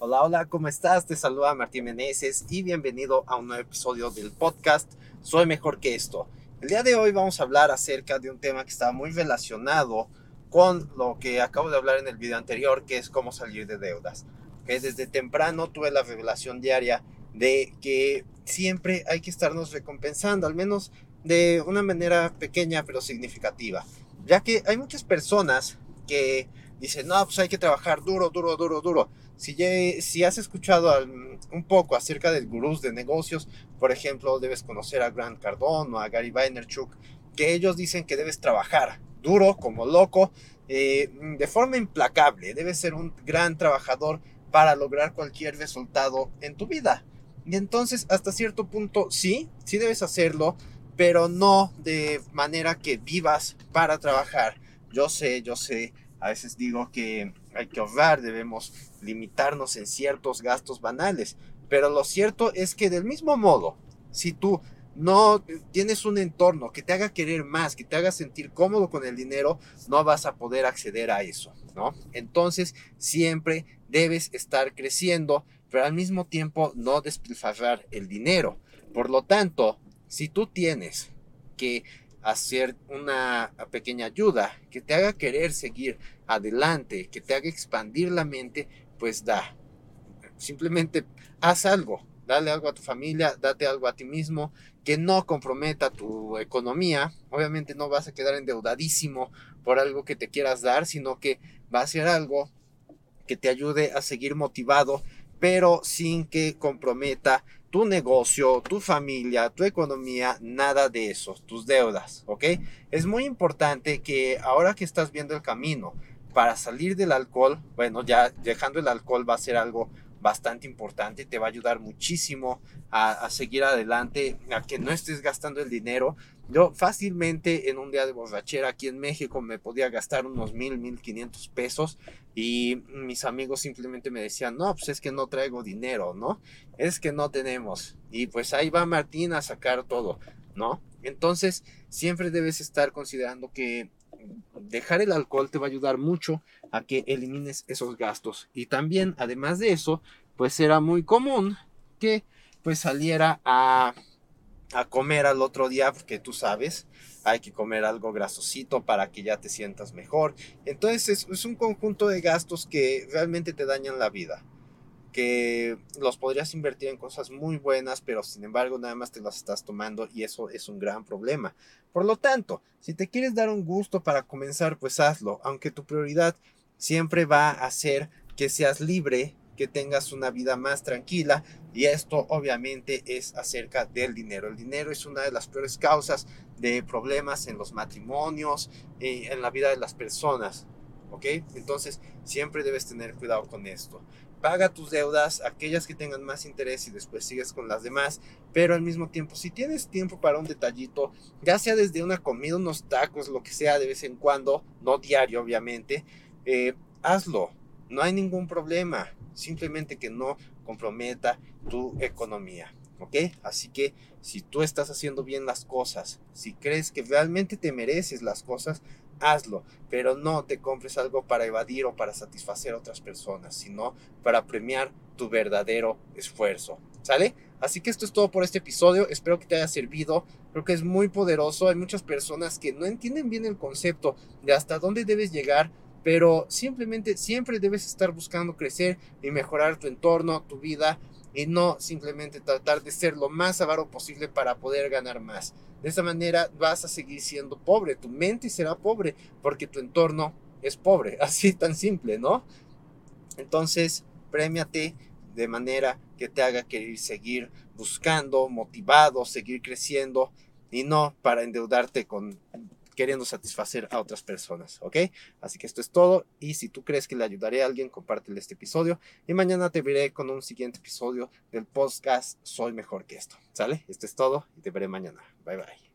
Hola, hola, ¿cómo estás? Te saluda Martín Meneses y bienvenido a un nuevo episodio del podcast Soy Mejor que esto. El día de hoy vamos a hablar acerca de un tema que está muy relacionado con lo que acabo de hablar en el video anterior, que es cómo salir de deudas. Que desde temprano tuve la revelación diaria de que siempre hay que estarnos recompensando, al menos de una manera pequeña pero significativa. Ya que hay muchas personas que dicen, no, pues hay que trabajar duro, duro, duro, duro. Si, si has escuchado un poco acerca del gurús de negocios, por ejemplo, debes conocer a Grant Cardone o a Gary Vaynerchuk, que ellos dicen que debes trabajar duro, como loco, eh, de forma implacable. Debes ser un gran trabajador para lograr cualquier resultado en tu vida. Y entonces, hasta cierto punto, sí, sí debes hacerlo, pero no de manera que vivas para trabajar. Yo sé, yo sé, a veces digo que hay que ahorrar, debemos limitarnos en ciertos gastos banales, pero lo cierto es que del mismo modo, si tú no tienes un entorno que te haga querer más, que te haga sentir cómodo con el dinero, no vas a poder acceder a eso, ¿no? Entonces, siempre debes estar creciendo, pero al mismo tiempo no despilfarrar el dinero. Por lo tanto, si tú tienes que hacer una pequeña ayuda que te haga querer seguir adelante, que te haga expandir la mente, pues da. Simplemente haz algo, dale algo a tu familia, date algo a ti mismo, que no comprometa tu economía. Obviamente no vas a quedar endeudadísimo por algo que te quieras dar, sino que va a ser algo que te ayude a seguir motivado, pero sin que comprometa tu negocio, tu familia, tu economía, nada de eso, tus deudas, ¿ok? Es muy importante que ahora que estás viendo el camino para salir del alcohol, bueno, ya dejando el alcohol va a ser algo bastante importante, te va a ayudar muchísimo a, seguir adelante, a que no estés gastando el dinero. Yo fácilmente en un día de borrachera aquí en México me podía gastar unos mil, mil quinientos pesos y mis amigos simplemente me decían, no, pues es que no traigo dinero, ¿no? Es que no tenemos. Y pues ahí va Martín a sacar todo, ¿no? Entonces siempre debes estar considerando que dejar el alcohol te va a ayudar mucho a que elimines esos gastos. Y también, además de eso, pues era muy común que pues saliera a, a comer al otro día, porque tú sabes, hay que comer algo grasosito para que ya te sientas mejor. Entonces es un conjunto de gastos que realmente te dañan la vida que los podrías invertir en cosas muy buenas, pero sin embargo nada más te las estás tomando y eso es un gran problema. Por lo tanto, si te quieres dar un gusto para comenzar, pues hazlo, aunque tu prioridad siempre va a ser que seas libre, que tengas una vida más tranquila y esto obviamente es acerca del dinero. El dinero es una de las peores causas de problemas en los matrimonios, y en la vida de las personas. ¿Ok? Entonces siempre debes tener cuidado con esto paga tus deudas, aquellas que tengan más interés y después sigues con las demás, pero al mismo tiempo, si tienes tiempo para un detallito, ya sea desde una comida, unos tacos, lo que sea de vez en cuando, no diario obviamente, eh, hazlo, no hay ningún problema, simplemente que no comprometa tu economía. ¿Ok? Así que si tú estás haciendo bien las cosas, si crees que realmente te mereces las cosas, hazlo, pero no te compres algo para evadir o para satisfacer a otras personas, sino para premiar tu verdadero esfuerzo. ¿Sale? Así que esto es todo por este episodio, espero que te haya servido, creo que es muy poderoso, hay muchas personas que no entienden bien el concepto de hasta dónde debes llegar, pero simplemente siempre debes estar buscando crecer y mejorar tu entorno, tu vida y no simplemente tratar de ser lo más avaro posible para poder ganar más. De esa manera vas a seguir siendo pobre, tu mente será pobre porque tu entorno es pobre, así tan simple, ¿no? Entonces, premiate de manera que te haga querer seguir buscando, motivado, seguir creciendo y no para endeudarte con queriendo satisfacer a otras personas, ¿ok? Así que esto es todo y si tú crees que le ayudaré a alguien, compártele este episodio y mañana te veré con un siguiente episodio del podcast Soy Mejor que esto, ¿sale? Esto es todo y te veré mañana. Bye bye.